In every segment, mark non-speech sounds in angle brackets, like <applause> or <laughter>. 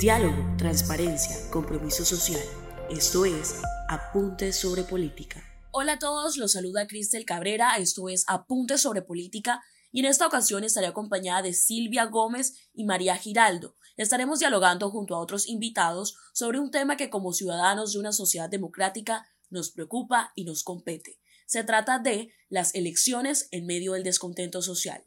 Diálogo, transparencia, compromiso social. Esto es Apuntes sobre Política. Hola a todos, los saluda Cristel Cabrera, esto es Apuntes sobre Política y en esta ocasión estaré acompañada de Silvia Gómez y María Giraldo. Estaremos dialogando junto a otros invitados sobre un tema que como ciudadanos de una sociedad democrática nos preocupa y nos compete. Se trata de las elecciones en medio del descontento social.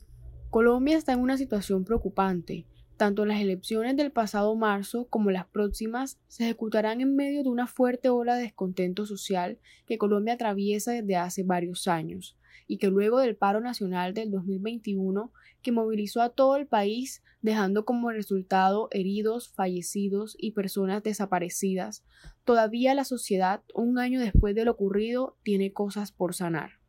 Colombia está en una situación preocupante. Tanto las elecciones del pasado marzo como las próximas se ejecutarán en medio de una fuerte ola de descontento social que Colombia atraviesa desde hace varios años y que luego del paro nacional del 2021 que movilizó a todo el país dejando como resultado heridos, fallecidos y personas desaparecidas, todavía la sociedad, un año después de lo ocurrido, tiene cosas por sanar.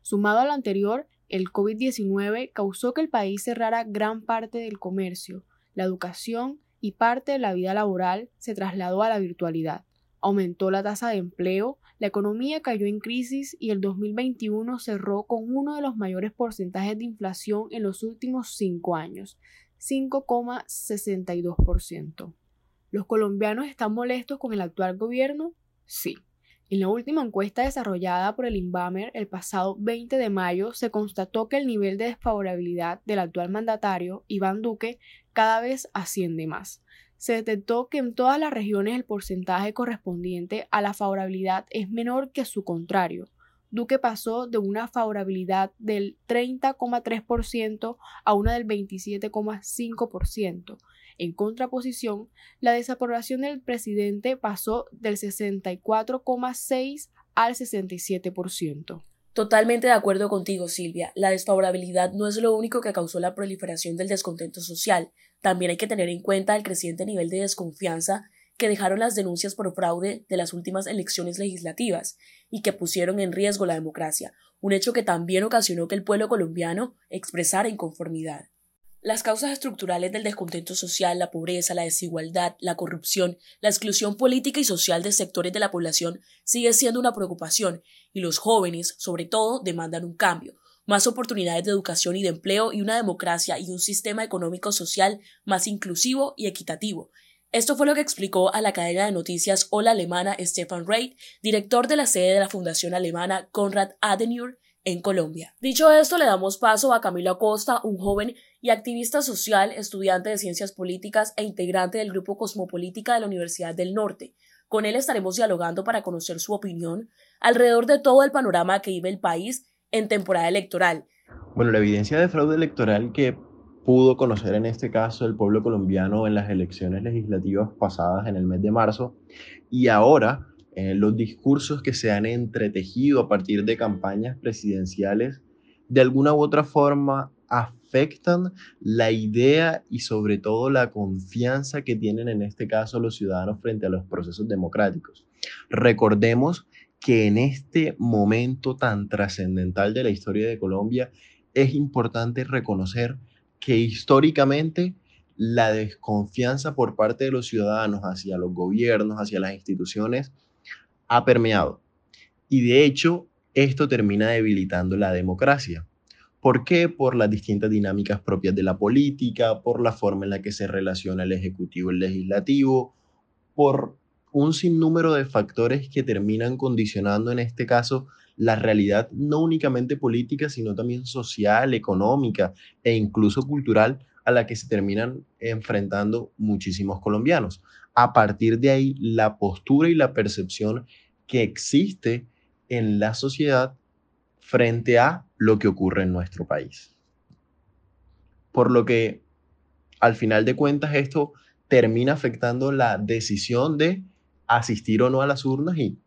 Sumado a lo anterior, el COVID-19 causó que el país cerrara gran parte del comercio, la educación y parte de la vida laboral se trasladó a la virtualidad. Aumentó la tasa de empleo, la economía cayó en crisis y el 2021 cerró con uno de los mayores porcentajes de inflación en los últimos cinco años, 5,62%. ¿Los colombianos están molestos con el actual gobierno? Sí. En la última encuesta desarrollada por el INVAMER el pasado 20 de mayo se constató que el nivel de desfavorabilidad del actual mandatario, Iván Duque, cada vez asciende más. Se detectó que en todas las regiones el porcentaje correspondiente a la favorabilidad es menor que su contrario. Duque pasó de una favorabilidad del 30,3% a una del 27,5%, en contraposición, la desaprobación del presidente pasó del 64,6 al 67%. Totalmente de acuerdo contigo, Silvia. La desfavorabilidad no es lo único que causó la proliferación del descontento social. También hay que tener en cuenta el creciente nivel de desconfianza que dejaron las denuncias por fraude de las últimas elecciones legislativas y que pusieron en riesgo la democracia, un hecho que también ocasionó que el pueblo colombiano expresara inconformidad. Las causas estructurales del descontento social, la pobreza, la desigualdad, la corrupción, la exclusión política y social de sectores de la población sigue siendo una preocupación y los jóvenes, sobre todo, demandan un cambio, más oportunidades de educación y de empleo y una democracia y un sistema económico social más inclusivo y equitativo. Esto fue lo que explicó a la cadena de noticias Hola Alemana Stefan Reid, director de la sede de la Fundación Alemana Konrad Adenauer en Colombia. Dicho esto, le damos paso a Camilo Acosta, un joven y activista social, estudiante de ciencias políticas e integrante del grupo Cosmopolítica de la Universidad del Norte. Con él estaremos dialogando para conocer su opinión alrededor de todo el panorama que vive el país en temporada electoral. Bueno, la evidencia de fraude electoral que pudo conocer en este caso el pueblo colombiano en las elecciones legislativas pasadas en el mes de marzo y ahora eh, los discursos que se han entretejido a partir de campañas presidenciales, de alguna u otra forma afectan la idea y sobre todo la confianza que tienen en este caso los ciudadanos frente a los procesos democráticos. Recordemos que en este momento tan trascendental de la historia de Colombia es importante reconocer que históricamente la desconfianza por parte de los ciudadanos hacia los gobiernos, hacia las instituciones, ha permeado. Y de hecho, esto termina debilitando la democracia. ¿Por qué? Por las distintas dinámicas propias de la política, por la forma en la que se relaciona el Ejecutivo y el Legislativo, por un sinnúmero de factores que terminan condicionando en este caso la realidad no únicamente política, sino también social, económica e incluso cultural a la que se terminan enfrentando muchísimos colombianos. A partir de ahí, la postura y la percepción que existe en la sociedad frente a lo que ocurre en nuestro país. Por lo que, al final de cuentas, esto termina afectando la decisión de asistir o no a las urnas y,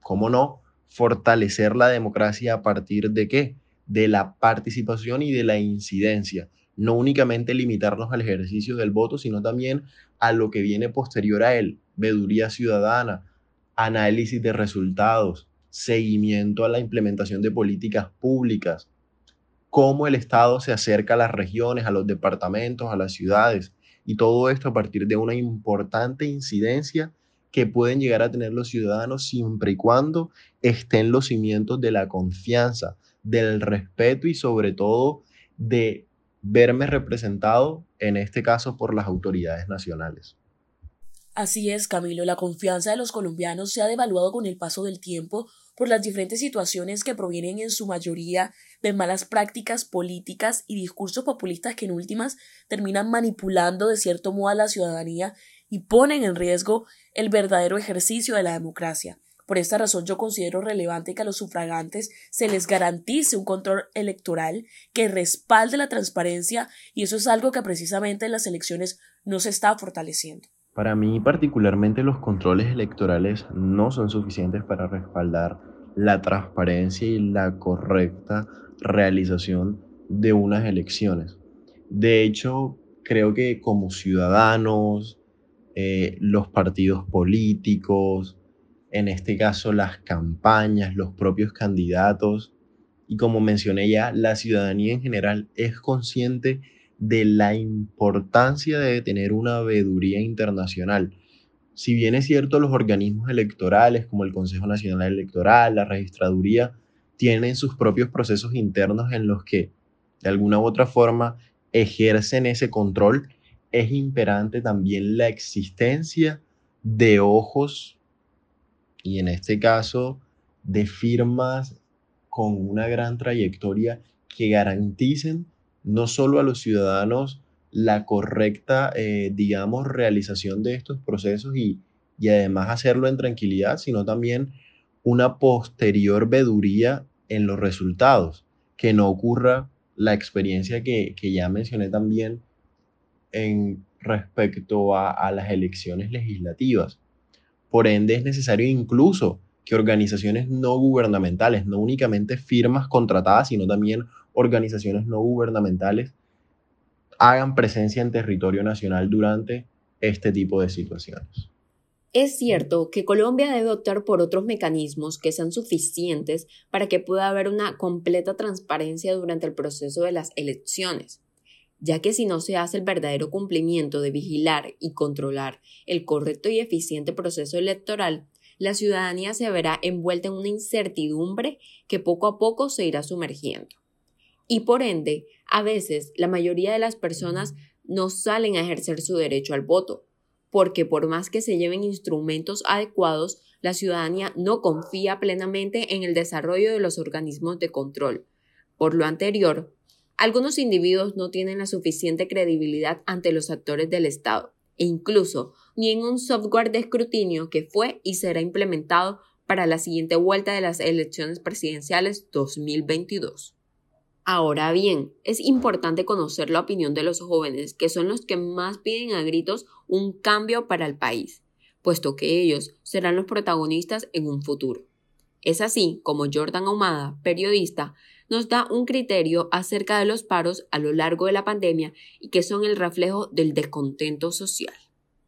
cómo no, fortalecer la democracia a partir de qué? De la participación y de la incidencia no únicamente limitarnos al ejercicio del voto, sino también a lo que viene posterior a él, veduría ciudadana, análisis de resultados, seguimiento a la implementación de políticas públicas, cómo el Estado se acerca a las regiones, a los departamentos, a las ciudades, y todo esto a partir de una importante incidencia que pueden llegar a tener los ciudadanos siempre y cuando estén los cimientos de la confianza, del respeto y sobre todo de verme representado, en este caso, por las autoridades nacionales. Así es, Camilo, la confianza de los colombianos se ha devaluado con el paso del tiempo por las diferentes situaciones que provienen en su mayoría de malas prácticas políticas y discursos populistas que en últimas terminan manipulando de cierto modo a la ciudadanía y ponen en riesgo el verdadero ejercicio de la democracia. Por esta razón yo considero relevante que a los sufragantes se les garantice un control electoral que respalde la transparencia y eso es algo que precisamente en las elecciones no se está fortaleciendo. Para mí particularmente los controles electorales no son suficientes para respaldar la transparencia y la correcta realización de unas elecciones. De hecho, creo que como ciudadanos, eh, los partidos políticos, en este caso las campañas, los propios candidatos, y como mencioné ya, la ciudadanía en general es consciente de la importancia de tener una veeduría internacional. Si bien es cierto, los organismos electorales como el Consejo Nacional Electoral, la Registraduría, tienen sus propios procesos internos en los que de alguna u otra forma ejercen ese control, es imperante también la existencia de ojos y en este caso de firmas con una gran trayectoria que garanticen no solo a los ciudadanos la correcta, eh, digamos, realización de estos procesos y, y además hacerlo en tranquilidad, sino también una posterior veduría en los resultados, que no ocurra la experiencia que, que ya mencioné también en respecto a, a, las elecciones legislativas. Por ende, es necesario incluso que organizaciones no gubernamentales, no únicamente firmas contratadas, sino también organizaciones no gubernamentales hagan presencia en territorio nacional durante este tipo de situaciones. Es cierto que Colombia debe optar por otros mecanismos que sean suficientes para que pueda haber una completa transparencia durante el proceso de las elecciones, ya que si no se hace el verdadero cumplimiento de vigilar y controlar el correcto y eficiente proceso electoral, la ciudadanía se verá envuelta en una incertidumbre que poco a poco se irá sumergiendo. Y por ende, a veces la mayoría de las personas no salen a ejercer su derecho al voto, porque por más que se lleven instrumentos adecuados, la ciudadanía no confía plenamente en el desarrollo de los organismos de control. Por lo anterior, algunos individuos no tienen la suficiente credibilidad ante los actores del Estado, e incluso ni en un software de escrutinio que fue y será implementado para la siguiente vuelta de las elecciones presidenciales 2022. Ahora bien, es importante conocer la opinión de los jóvenes, que son los que más piden a gritos un cambio para el país, puesto que ellos serán los protagonistas en un futuro. Es así como Jordan Ahumada, periodista, nos da un criterio acerca de los paros a lo largo de la pandemia y que son el reflejo del descontento social.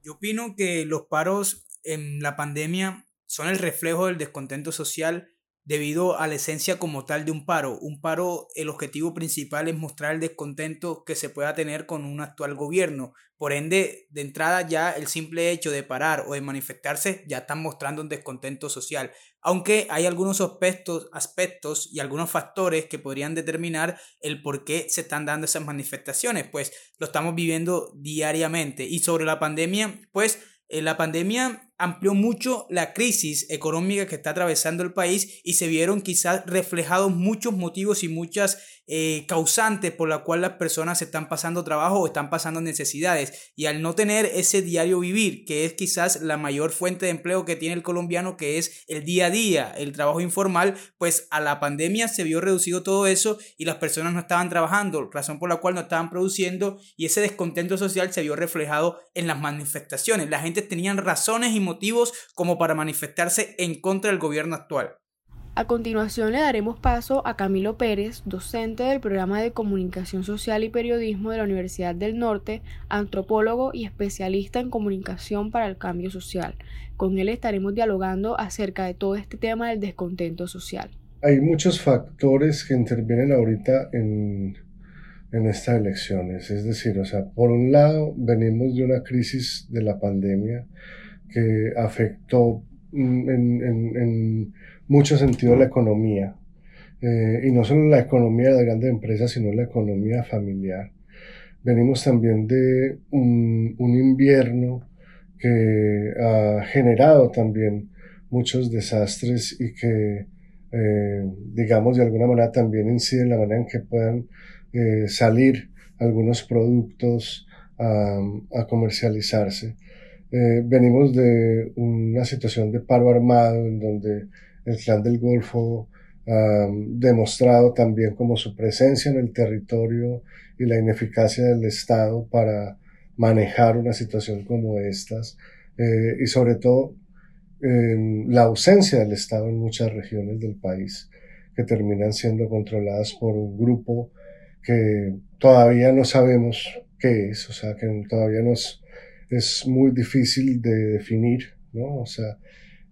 Yo opino que los paros en la pandemia son el reflejo del descontento social debido a la esencia como tal de un paro. Un paro, el objetivo principal es mostrar el descontento que se pueda tener con un actual gobierno. Por ende, de entrada ya el simple hecho de parar o de manifestarse ya están mostrando un descontento social. Aunque hay algunos aspectos, aspectos y algunos factores que podrían determinar el por qué se están dando esas manifestaciones, pues lo estamos viviendo diariamente. Y sobre la pandemia, pues eh, la pandemia amplió mucho la crisis económica que está atravesando el país y se vieron quizás reflejados muchos motivos y muchas eh, causantes por la cual las personas están pasando trabajo o están pasando necesidades y al no tener ese diario vivir que es quizás la mayor fuente de empleo que tiene el colombiano que es el día a día el trabajo informal pues a la pandemia se vio reducido todo eso y las personas no estaban trabajando razón por la cual no estaban produciendo y ese descontento social se vio reflejado en las manifestaciones la gente tenían razones y motivos como para manifestarse en contra del gobierno actual. A continuación le daremos paso a Camilo Pérez, docente del programa de Comunicación Social y Periodismo de la Universidad del Norte, antropólogo y especialista en comunicación para el cambio social. Con él estaremos dialogando acerca de todo este tema del descontento social. Hay muchos factores que intervienen ahorita en, en estas elecciones. Es decir, o sea, por un lado venimos de una crisis de la pandemia que afectó en, en, en mucho sentido la economía. Eh, y no solo la economía de grandes empresas, sino la economía familiar. venimos también de un, invierno que ha generado también muchos desastres y que, eh, digamos, de alguna manera también incide en la manera en que puedan eh, salir algunos productos a, comercializarse. Eh, venimos de una situación de paro armado en donde el clan del Golfo ha demostrado también como su presencia en el territorio y la ineficacia del Estado para manejar una situación como estas eh, y sobre todo la ausencia del Estado en muchas regiones del país que terminan siendo controladas por un grupo que todavía no sabemos qué es, o sea, que todavía nos es muy difícil de definir, ¿no? O sea,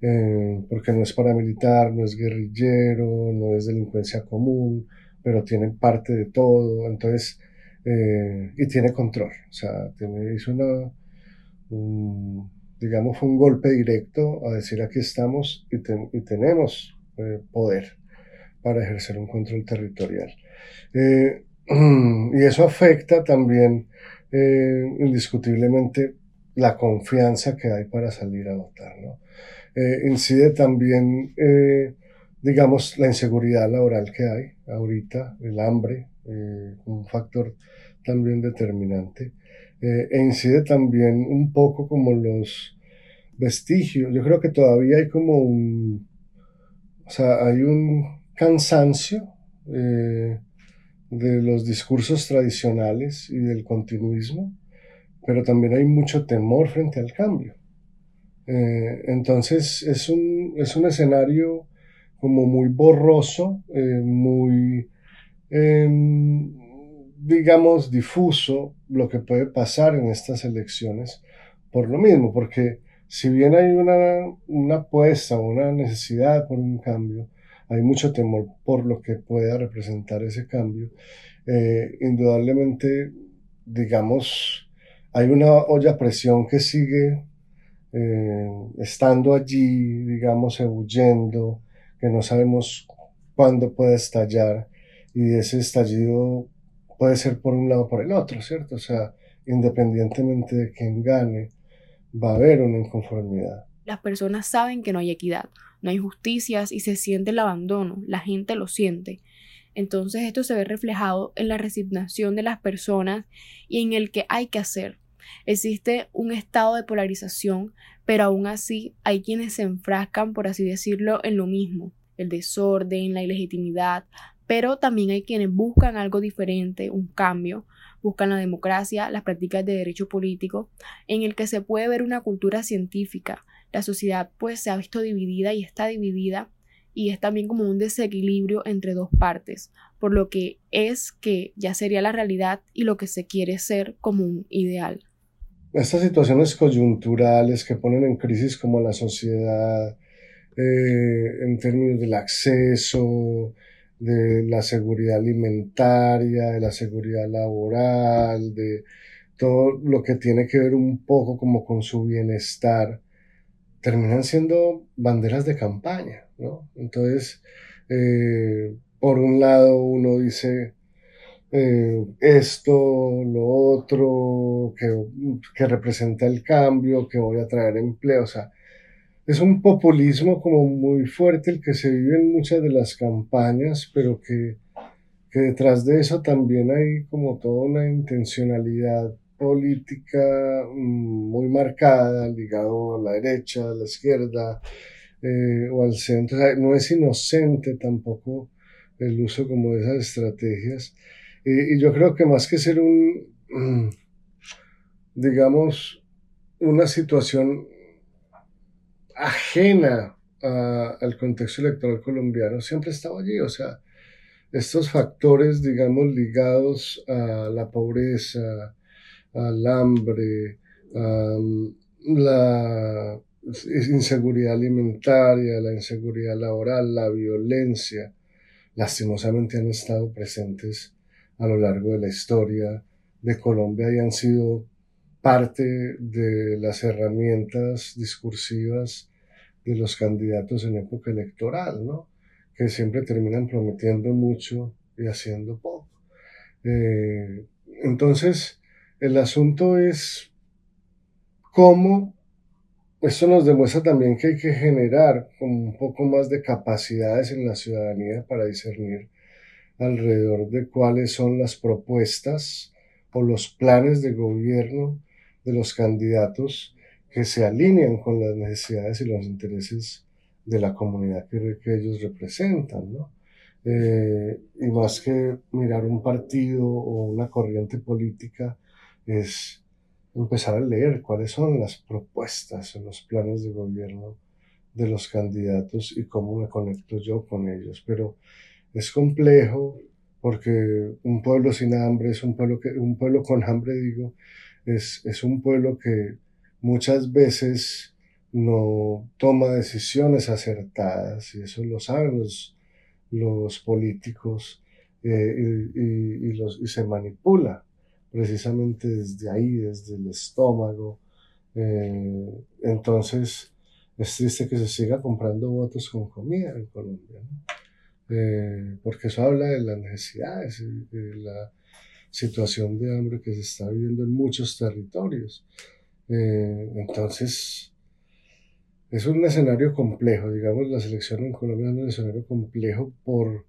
eh, porque no es paramilitar, no es guerrillero, no es delincuencia común, pero tiene parte de todo, entonces, eh, y tiene control, o sea, tiene, hizo una, digamos, fue un golpe directo a decir aquí estamos y, y tenemos eh, poder para ejercer un control territorial. <clears throat> y eso afecta también indiscutiblemente la confianza que hay para salir a votar, ¿no? Eh, incide también, eh, digamos, la inseguridad laboral que hay ahorita, el hambre, eh, un factor también determinante, e incide también un poco como los vestigios, yo creo que todavía hay como un, o sea, hay un cansancio de los discursos tradicionales y del continuismo, pero también hay mucho temor frente al cambio. Eh, entonces es un, es un escenario como muy borroso, eh, muy, em, digamos, difuso lo que puede pasar en estas elecciones por lo mismo, porque si bien hay una, una apuesta una necesidad por un cambio, hay mucho temor por lo que pueda representar ese cambio. Eh, indudablemente, digamos, hay una olla a presión que sigue eh, estando allí, digamos, huyendo, que no sabemos cuándo puede estallar y ese estallido puede ser por un lado o por el otro, ¿cierto? O sea, independientemente de quién gane, va a haber una inconformidad. Las personas saben que no hay equidad, no hay justicias y se siente el abandono, la gente lo siente. Entonces esto se ve reflejado en la resignación de las personas y en el que hay que hacer, Existe un estado de polarización, pero aún así hay quienes se enfrascan, por así decirlo, en lo mismo, el desorden, la ilegitimidad, pero también hay quienes buscan algo diferente, un cambio, buscan la democracia, las prácticas de derecho político, en el que se puede ver una cultura científica. La sociedad pues se ha visto dividida y está dividida y es también como un desequilibrio entre dos partes, por lo que es que ya sería la realidad y lo que se quiere ser como un ideal estas situaciones coyunturales que ponen en crisis como la sociedad eh, en términos del acceso, de la seguridad alimentaria, de la seguridad laboral, de todo lo que tiene que ver un poco como con su bienestar, terminan siendo banderas de campaña, ¿no? Entonces, eh, por un lado uno dice, eh, esto, lo otro, que, que, representa el cambio, que voy a traer empleo. O sea, es un populismo como muy fuerte el que se vive en muchas de las campañas, pero que, que detrás de eso también hay como toda una intencionalidad política mm, muy marcada, ligado a la derecha, a la izquierda eh, o al centro. no es inocente tampoco el uso como de esas estrategias. Y, yo creo que más que ser un, mm, digamos, una situación ajena al contexto electoral colombiano, siempre estaba allí. O sea, estos factores, digamos, ligados a la pobreza, al hambre, a mm, la inseguridad alimentaria, la inseguridad laboral, la violencia, lastimosamente han estado presentes a lo largo de la historia de Colombia y han sido parte de las herramientas discursivas de los candidatos en época electoral, ¿no? que siempre terminan prometiendo mucho y haciendo poco. Eh, entonces, El asunto es cómo esto nos demuestra también que hay que generar un poco más de capacidades en la ciudadanía para discernir alrededor de cuáles son las propuestas o los planes de gobierno de los candidatos que se alinean con las necesidades y los intereses de la comunidad que, ellos representan, ¿no? Eh, y más que mirar un partido o una corriente política, es empezar a leer cuáles son las propuestas o los planes de gobierno de los candidatos y cómo me conecto yo con ellos. Pero es complejo porque un pueblo sin hambre es un pueblo que, un pueblo con hambre, digo, es, es un pueblo que muchas veces no toma decisiones acertadas y eso lo saben los, los políticos eh, y, los, y se manipula precisamente desde ahí, desde el estómago. Eh, entonces, es triste que se siga comprando votos con comida en Colombia, eh, porque eso habla de las necesidades de la situación de hambre que se está viviendo en muchos territorios. Eh, entonces, es un escenario complejo, digamos, la selección en Colombia es un escenario complejo por,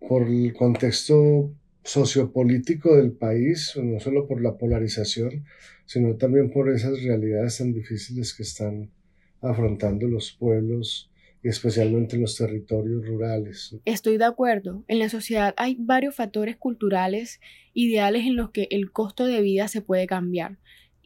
por el contexto sociopolítico del país, no solo por la polarización, sino también por esas realidades tan difíciles que están afrontando los pueblos especialmente los territorios rurales. Estoy de acuerdo. En la sociedad hay varios factores culturales, ideales en los que el costo de vida se puede cambiar.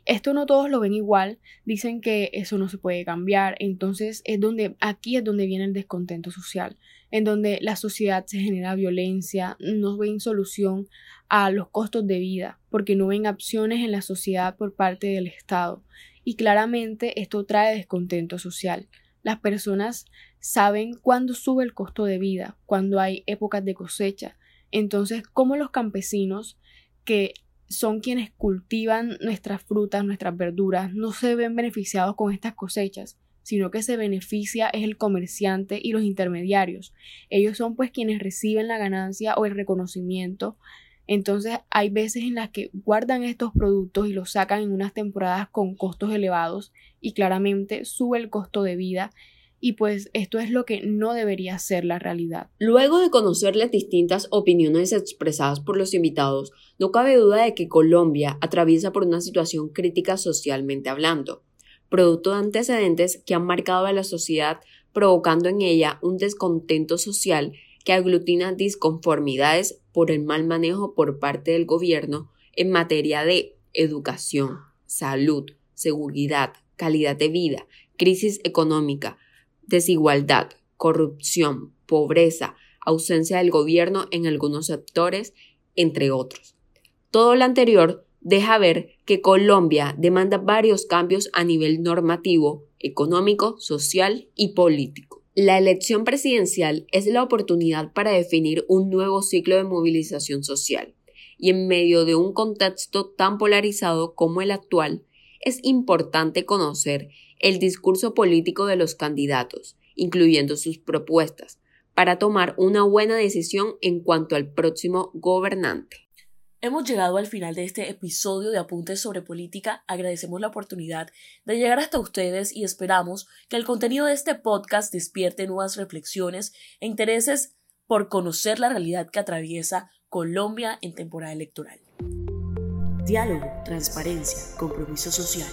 Esto no todos lo ven igual, dicen que eso no se puede cambiar, entonces es donde aquí es donde viene el descontento social, en donde la sociedad se genera violencia, no ven solución a los costos de vida, porque no ven opciones en la sociedad por parte del Estado. Y claramente esto trae descontento social. Las personas saben cuándo sube el costo de vida, cuando hay épocas de cosecha. Entonces, ¿cómo los campesinos que son quienes cultivan nuestras frutas, nuestras verduras, no se ven beneficiados con estas cosechas, sino que se beneficia es el comerciante y los intermediarios. Ellos son pues quienes reciben la ganancia o el reconocimiento. Entonces hay veces en las que guardan estos productos y los sacan en unas temporadas con costos elevados y claramente sube el costo de vida y pues esto es lo que no debería ser la realidad. Luego de conocer las distintas opiniones expresadas por los invitados, no cabe duda de que Colombia atraviesa por una situación crítica socialmente hablando, producto de antecedentes que han marcado a la sociedad provocando en ella un descontento social que aglutina disconformidades por el mal manejo por parte del gobierno en materia de educación, salud, seguridad, calidad de vida, crisis económica, desigualdad, corrupción, pobreza, ausencia del gobierno en algunos sectores, entre otros. Todo lo anterior deja ver que Colombia demanda varios cambios a nivel normativo, económico, social y político. La elección presidencial es la oportunidad para definir un nuevo ciclo de movilización social, y en medio de un contexto tan polarizado como el actual, es importante conocer el discurso político de los candidatos, incluyendo sus propuestas, para tomar una buena decisión en cuanto al próximo gobernante. Hemos llegado al final de este episodio de Apuntes sobre Política. Agradecemos la oportunidad de llegar hasta ustedes y esperamos que el contenido de este podcast despierte nuevas reflexiones e intereses por conocer la realidad que atraviesa Colombia en temporada electoral. Diálogo, transparencia, compromiso social.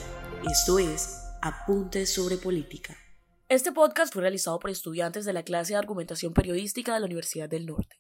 Esto es Apuntes sobre Política. Este podcast fue realizado por estudiantes de la clase de Argumentación Periodística de la Universidad del Norte.